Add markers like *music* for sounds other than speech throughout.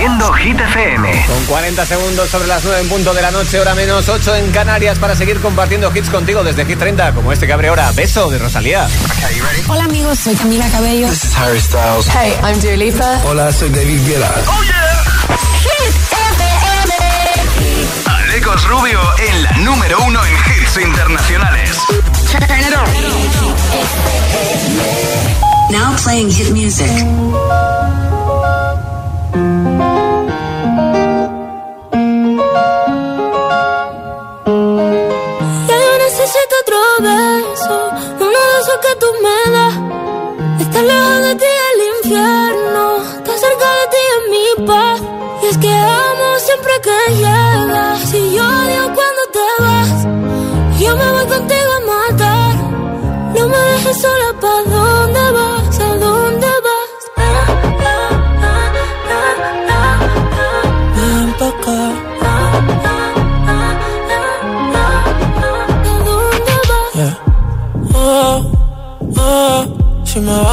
Haciendo Hit FM. Con 40 segundos sobre las 9 en punto de la noche, hora menos 8 en Canarias para seguir compartiendo hits contigo desde Hit 30, como este que abre ahora. Beso de Rosalía. Hola amigos, soy Camila Cabello. This is Harry Styles. Hey, I'm Dua Lipa. Hola, soy David Guetta. ¡Oh, yeah! Hit FM. Alecos Rubio en la número uno en hits internacionales. Turn it on. Now playing hit music. Que llega. Si yo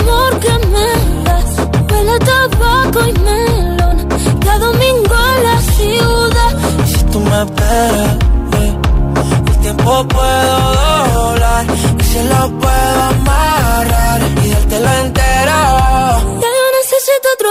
amor que me das. Huele a tabaco y melón. Cada domingo en la ciudad. Y si tú me esperas, eh, el tiempo puedo doblar. Y si lo puedo amarrar y dártelo entero. Ya yo necesito otro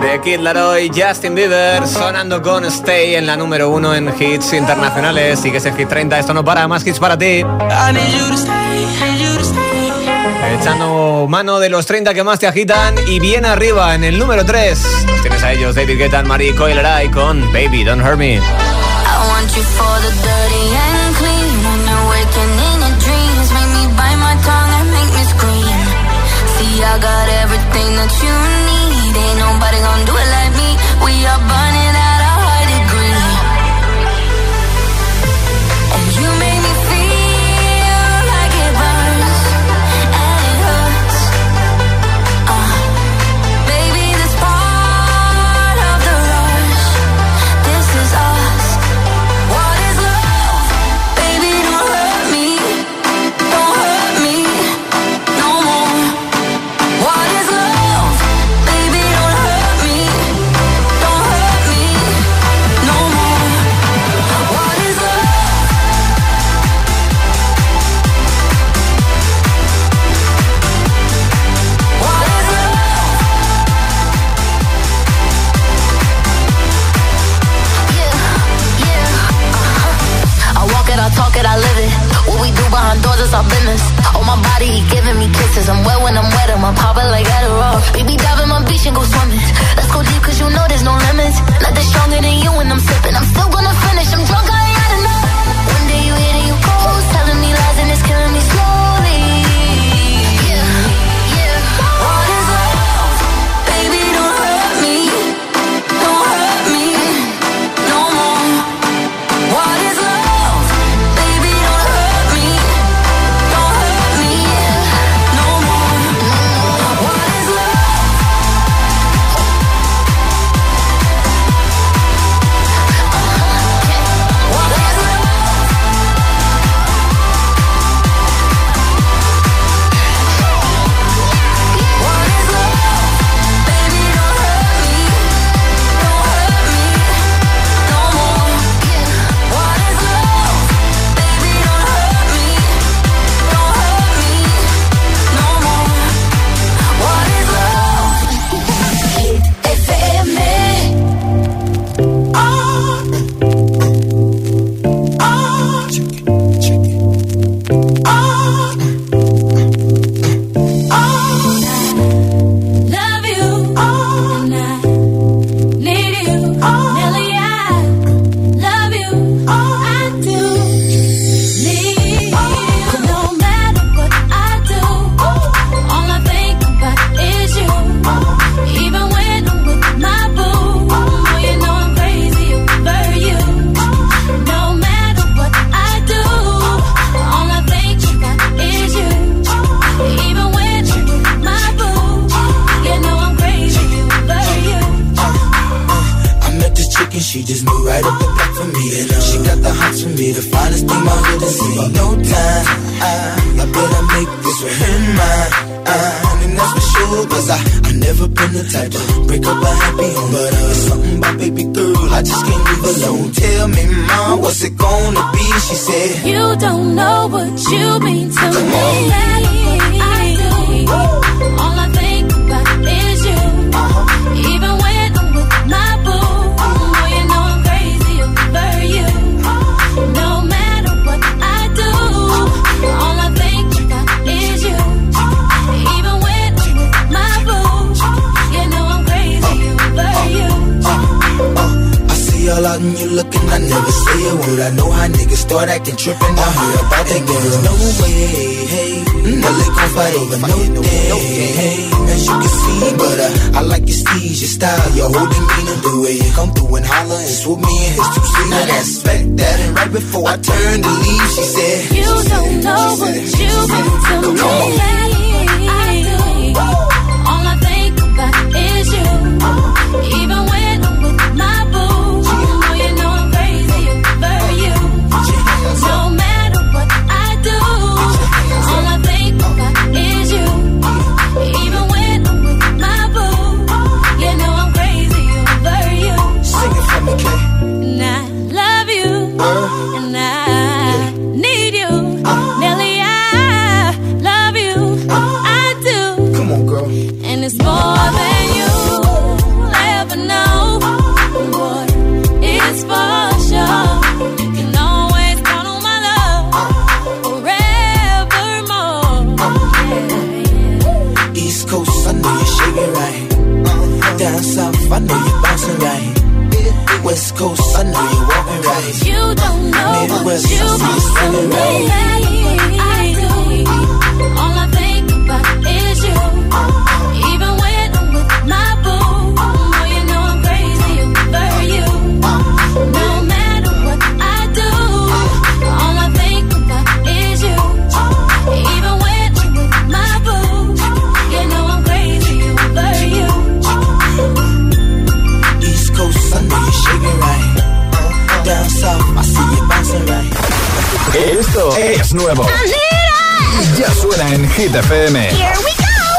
The Kid Laroi, Justin Bieber, sonando con Stay en la número uno en hits internacionales. Sigue ese hit 30, esto no para, más hits para ti. Echando mano de los 30 que más te agitan y bien arriba en el número 3. Los tienes a ellos, David Guetta, Marie Coileray con Baby Don't Hurt Me. I want you for the dirty hey, hey. Mm-hmm. Well, they fight over no day, hey. As you can see, but uh, I like your steeze, your style, your whole demeanor. The way you come through and holler and swoop me in his two seat. Now that's back that, and right before I turn to leave, she said, You don't know what said, you mean to me. All I think about is you. Even You don't know what you want from me. Esto es nuevo. Ya suena en Hit FM.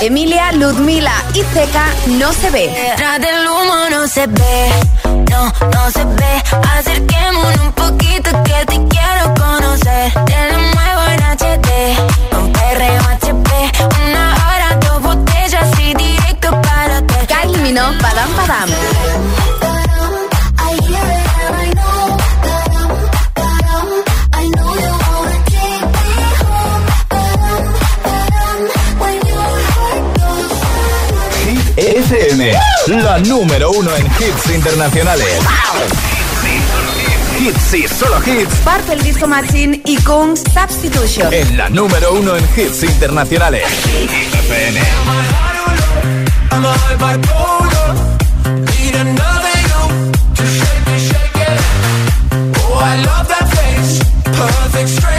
Emilia, Ludmila y Zeca no se ve. Detrás del humo no se ve. No, no se ve. Acerquémonos un poquito que te quiero conocer. Te lo muevo en HD. Un perreo HP. Una hora, dos botellas y directo para ti. Kylie Minogue, Padam Padam. FM, la número uno en hits internacionales. Hits y solo hits. Purple Disco Machine y Kung Substitution. En la número uno en hits internacionales. FM. I love that face, perfect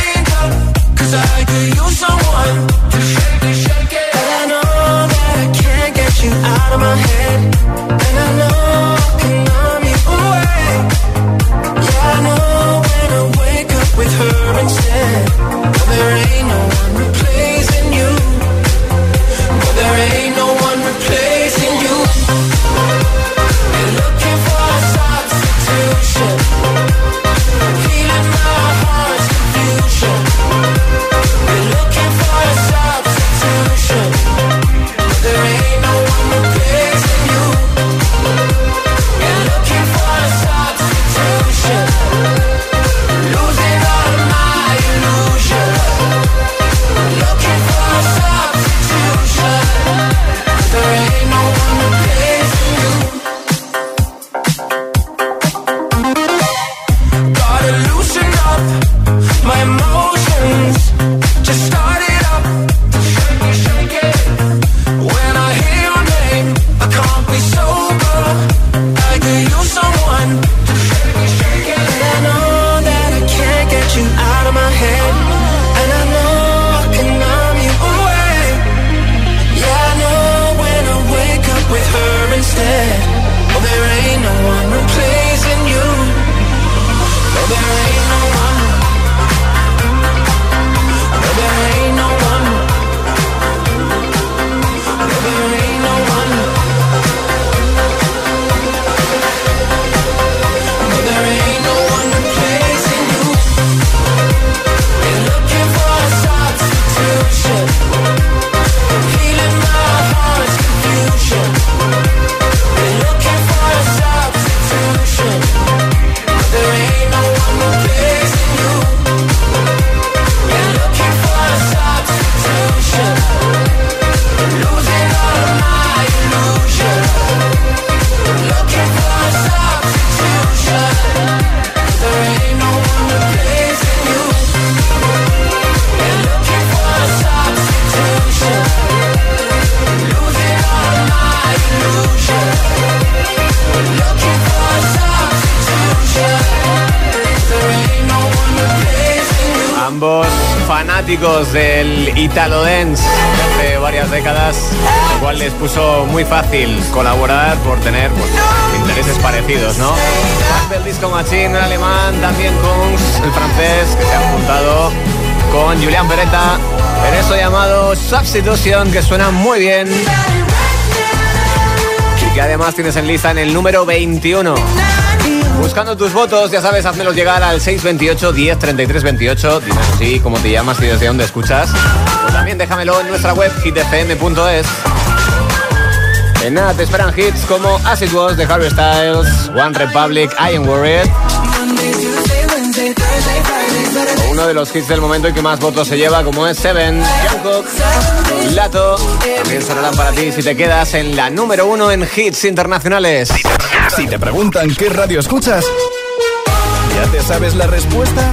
Que suena muy bien. Y que además tienes en lista en el número 21. Buscando tus votos, ya sabes, házmelos llegar al 628 10 33 28. Dime así cómo te llamas y desde dónde escuchas. O también déjamelo en nuestra web hitfm.es. En nada te esperan hits como As It Was de Harry Styles, One Republic, I Am Worried. Uno de los hits del momento y que más votos se lleva, como es Seven, Jungkook, Lato. También sonarán para ti si te quedas en la número uno en hits internacionales. Si te preguntan qué radio escuchas, ¿ya te sabes la respuesta?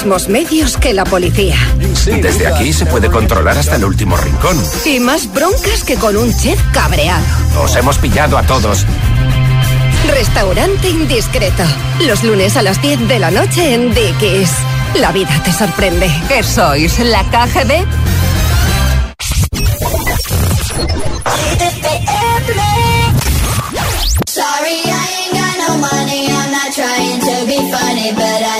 Mismos medios que la policía. Desde aquí se puede controlar hasta el último rincón. Y más broncas que con un chef cabreado. Os hemos pillado a todos. Restaurante indiscreto. Los lunes a las 10 de la noche en Dickies. La vida te sorprende. ¿Qué sois? ¿La KGB? Sorry, I ain't got no money. I'm not trying to be funny, but I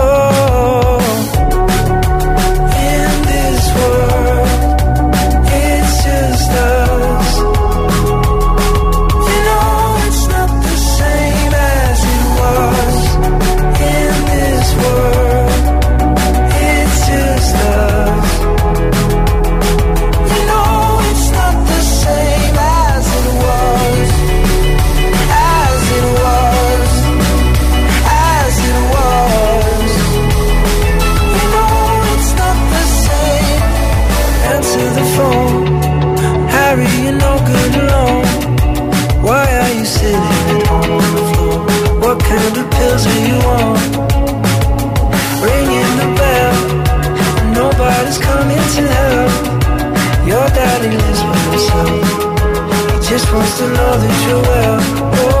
just wants to know that you're well.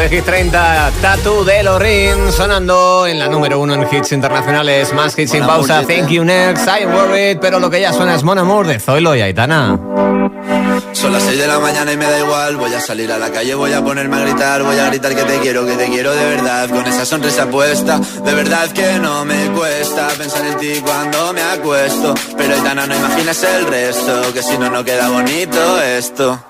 De Hit 30, Tatu de Lorin, sonando en la número 1 en hits internacionales, más hits sin pausa, Thank You Next, I'm Worried, pero lo que ya suena es Mon Amour de Zoilo y Aitana. Son las 6 de la mañana y me da igual, voy a salir a la calle, voy a ponerme a gritar, voy a gritar que te quiero, que te quiero de verdad, con esa sonrisa puesta, de verdad que no me cuesta pensar en ti cuando me acuesto, pero Aitana no imaginas el resto, que si no, no queda bonito esto.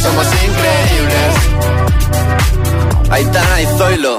somos increíbles. Aitana y Zoilo.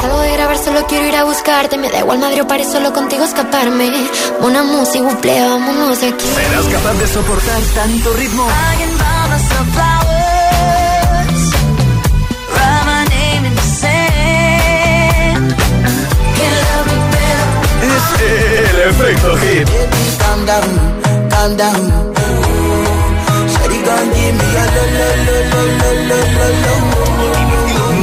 Salgo de grabar, solo quiero ir a buscarte. Me da igual Madrid o París, solo contigo escaparme. Una música, buple, vámonos de aquí. ¿Serás capaz de soportar tanto ritmo? Es el efecto hit. Calm down, calm down.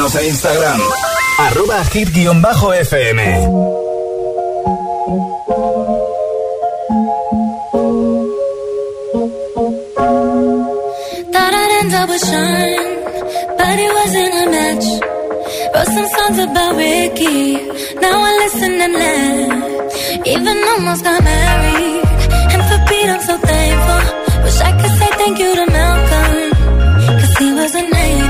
Síguenos en Instagram. Arroba hit-fm. Thought I'd end up with Sean, but it wasn't a match. Wrote some songs about Ricky, now I listen and laugh. Even almost got married, and for Pete I'm so thankful. Wish I could say thank you to Malcolm, cause he was an angel.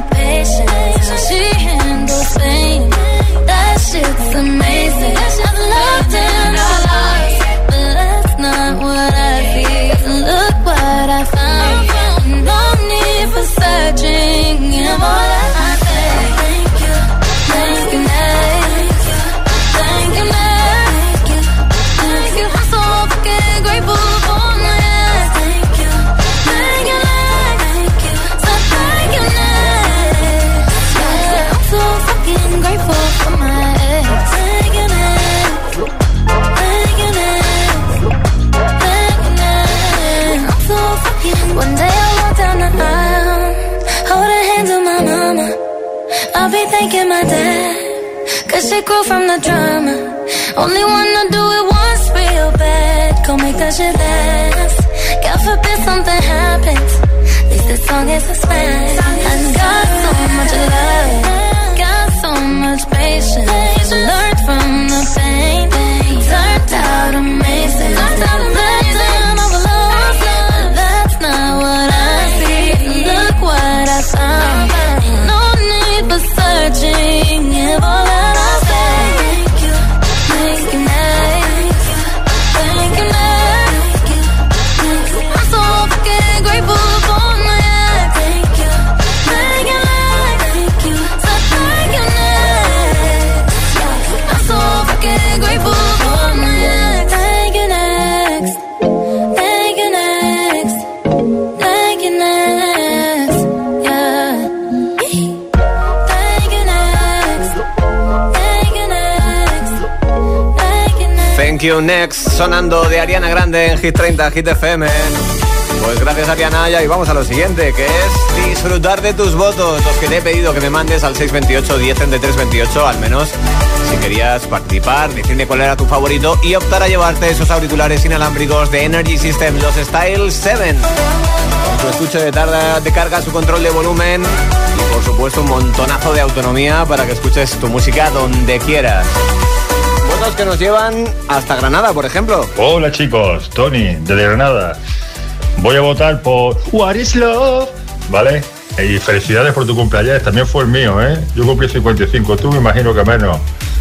patience, she handles pain. That shit's amazing. I've loved and I've lost, but that's not what I feel. Look what I found. No need for searching. Yeah, Only wanna do it once real bad, go make that shit last. God forbid something happens, at least this song is a you, next. Sonando de Ariana Grande en Hit 30, Hit FM. Pues gracias Ariana y vamos a lo siguiente, que es disfrutar de tus votos, los que te he pedido que me mandes al 628 10 328, al menos si querías participar, decirme cuál era tu favorito y optar a llevarte esos auriculares inalámbricos de Energy System, los Style 7. Con tu estuche de, tarda, de carga, su control de volumen y por supuesto un montonazo de autonomía para que escuches tu música donde quieras. Que nos llevan hasta Granada, por ejemplo. Hola chicos, Tony, desde Granada. Voy a votar por What is Love, ¿vale? Y felicidades por tu cumpleaños, también fue el mío, ¿eh? Yo cumplí 55, tú me imagino que menos.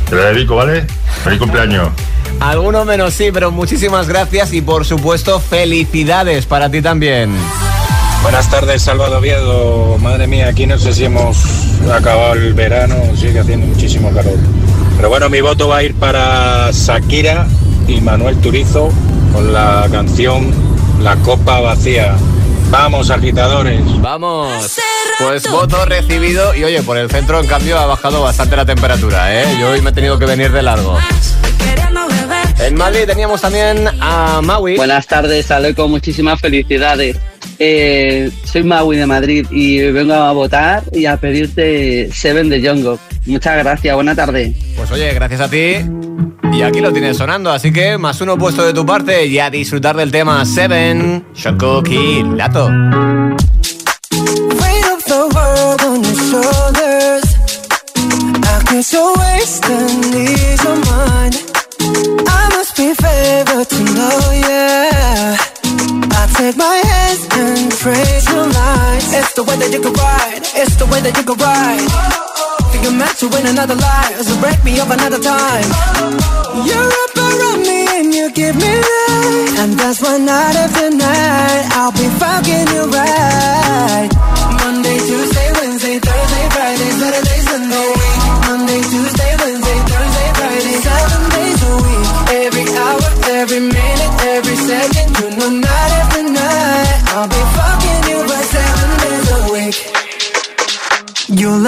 Te lo dedico, ¿vale? Feliz cumpleaños. *laughs* Alguno menos sí, pero muchísimas gracias y por supuesto felicidades para ti también. Buenas tardes, Salvador Oviedo. Madre mía, aquí no sé si hemos acabado el verano, sigue haciendo muchísimo calor. Pero bueno, mi voto va a ir para Shakira y Manuel Turizo con la canción La Copa Vacía. Vamos, agitadores. Vamos. Pues voto recibido y oye, por el centro en cambio ha bajado bastante la temperatura, ¿eh? Yo hoy me he tenido que venir de largo. En Madrid teníamos también a Maui. Buenas tardes, Aleco, muchísimas felicidades. Eh, soy Maui de Madrid y vengo a votar y a pedirte Seven de Jongo. Muchas gracias, buena tarde. Pues oye, gracias a ti. Y aquí lo tienes sonando, así que más uno puesto de tu parte y a disfrutar del tema Seven, Shokoki Lato. I must be favored to know, yeah. I guess you're wasting trade your. It's the way that you can ride. It's the way that you can ride. Think I'm meant to win another life, so break me up another time. You're up around me and you give me life, and that's why night after night I'll be fucking you right. Monday, Tuesday, Wednesday, Thursday, Friday, Saturday, Sunday. Monday, Tuesday, Wednesday, Thursday, Friday, seven days a week. Every hour, every minute, every second, you know night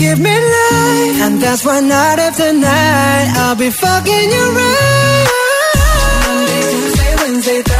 give me life, and that's why night after night I'll be fucking you right. Monday, Tuesday, Wednesday, Thursday,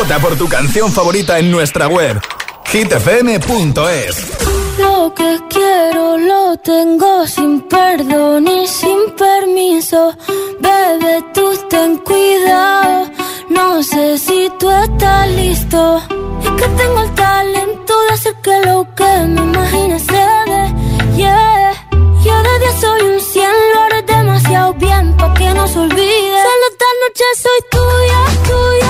Vota por tu canción favorita en nuestra web hitfm.es. Lo que quiero lo tengo sin perdón y sin permiso. Bebe, tú ten cuidado. No sé si tú estás listo. Es que tengo el talento de hacer que lo que me imagine se dé. Yeah. Yo de 10 soy un 100, lo haré demasiado bien pa' que no se olvide. Solo esta noche soy tuya, tuya.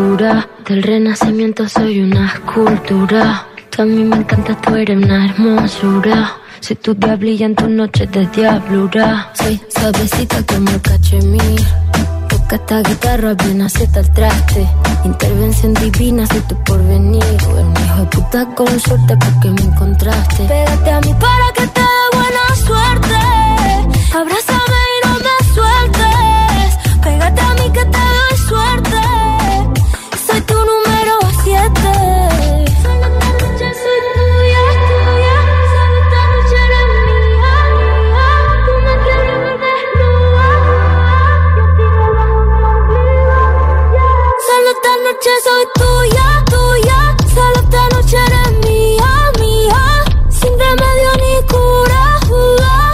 Del renacimiento soy una escultura. Tú a mí me encanta, tú eres una hermosura. Soy tu diablilla en tus noches de diablura. Soy suavecita como el cachemir. Toca esta guitarra, bien acepta el traste. Intervención divina, soy tu porvenir. Un hijo de puta con suerte porque me encontraste. Pégate a mí para que te dé buena suerte. Abrázame soy tuya, tuya. Solo esta noche eres mía, mía. Sin remedio ni cura, jugar.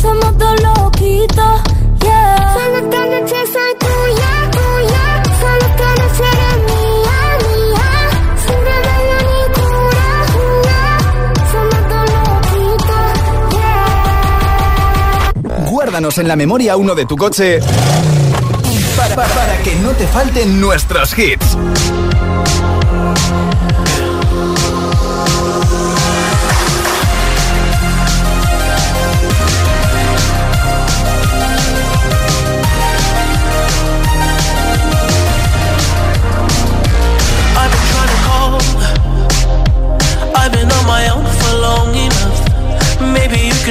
Somos dos loquitos, yeah. Solo esta noche soy tuya, tuya. Solo esta noche eres mía, mía. Sin remedio ni cura, jugar. Somos dos loquitos, yeah. Guárdanos en la memoria uno de tu coche que no te falten nuestros hits.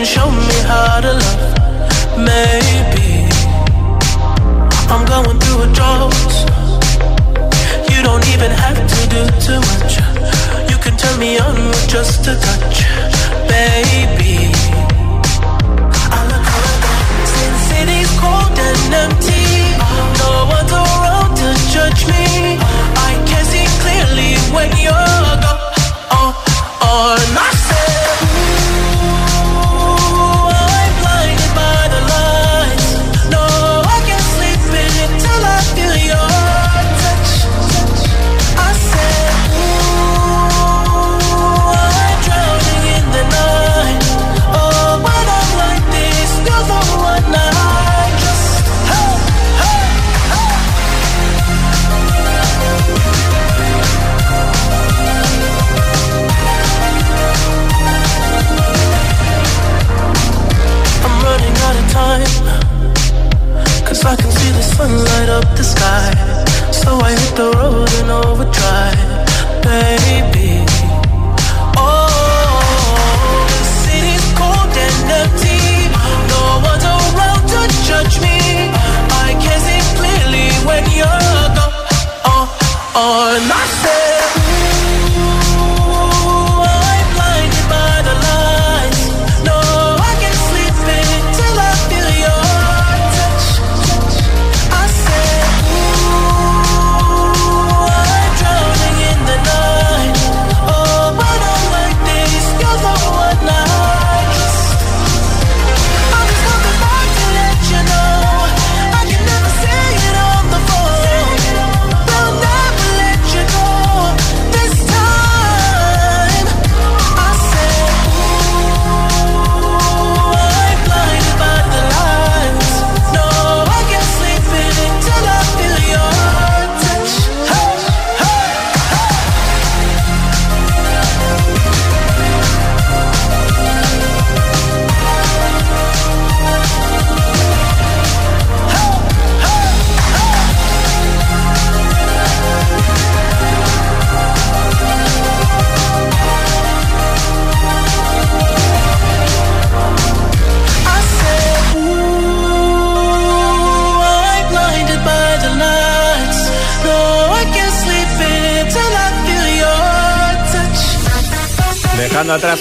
show me how drought. You don't even have to do too much. You can turn me on with just a touch,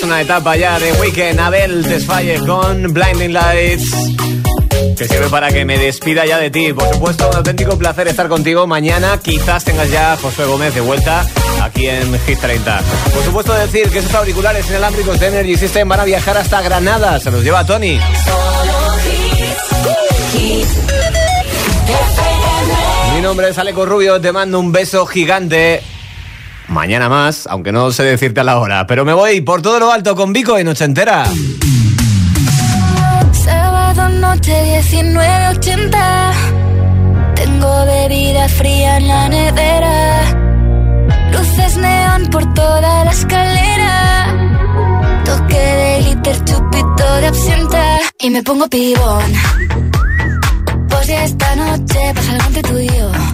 una etapa ya de Weekend. Abel Desfalle con Blinding Lights. Que sirve para que me despida ya de ti. Por supuesto, un auténtico placer estar contigo. Mañana quizás tengas ya a Josué Gómez de vuelta aquí en Hit 30. Por supuesto, decir que esos auriculares inalámbricos de Energy System van a viajar hasta Granada. Se los lleva Tony. Mi nombre es Aleco Rubio. Te mando un beso gigante. Mañana más, aunque no sé decirte a la hora. Pero me voy por todo lo alto con Vico y noche entera. Sábado noche 19.80 Tengo bebida fría en la nevera. Luces neón por toda la escalera. Toque de glitter, chupito de absenta. Y me pongo pibón. Pues ya esta noche pasa algo entre tú y yo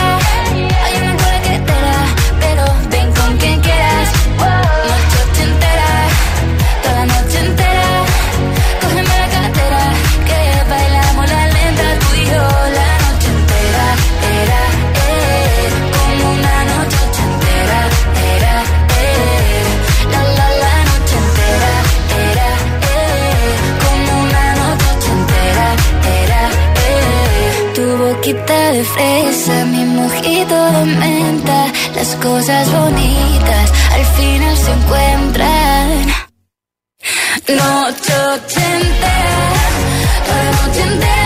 de fresa, mi mojito de menta, las cosas bonitas al final se encuentran. Noche ochentera, noche entera.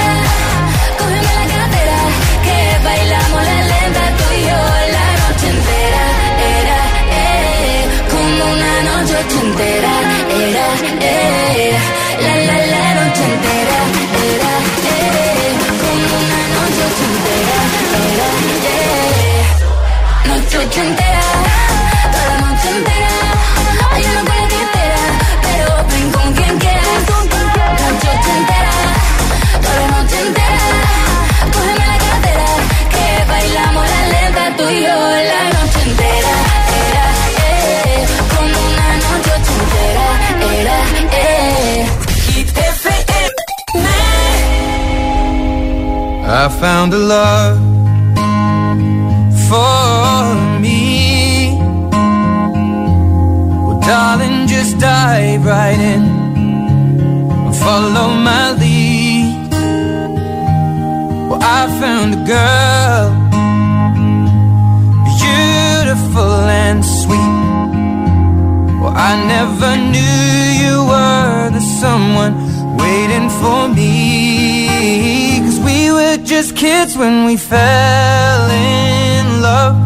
I found a love for me. Well, darling, just dive right in and follow my lead. Well, I found a girl. when we fell in love.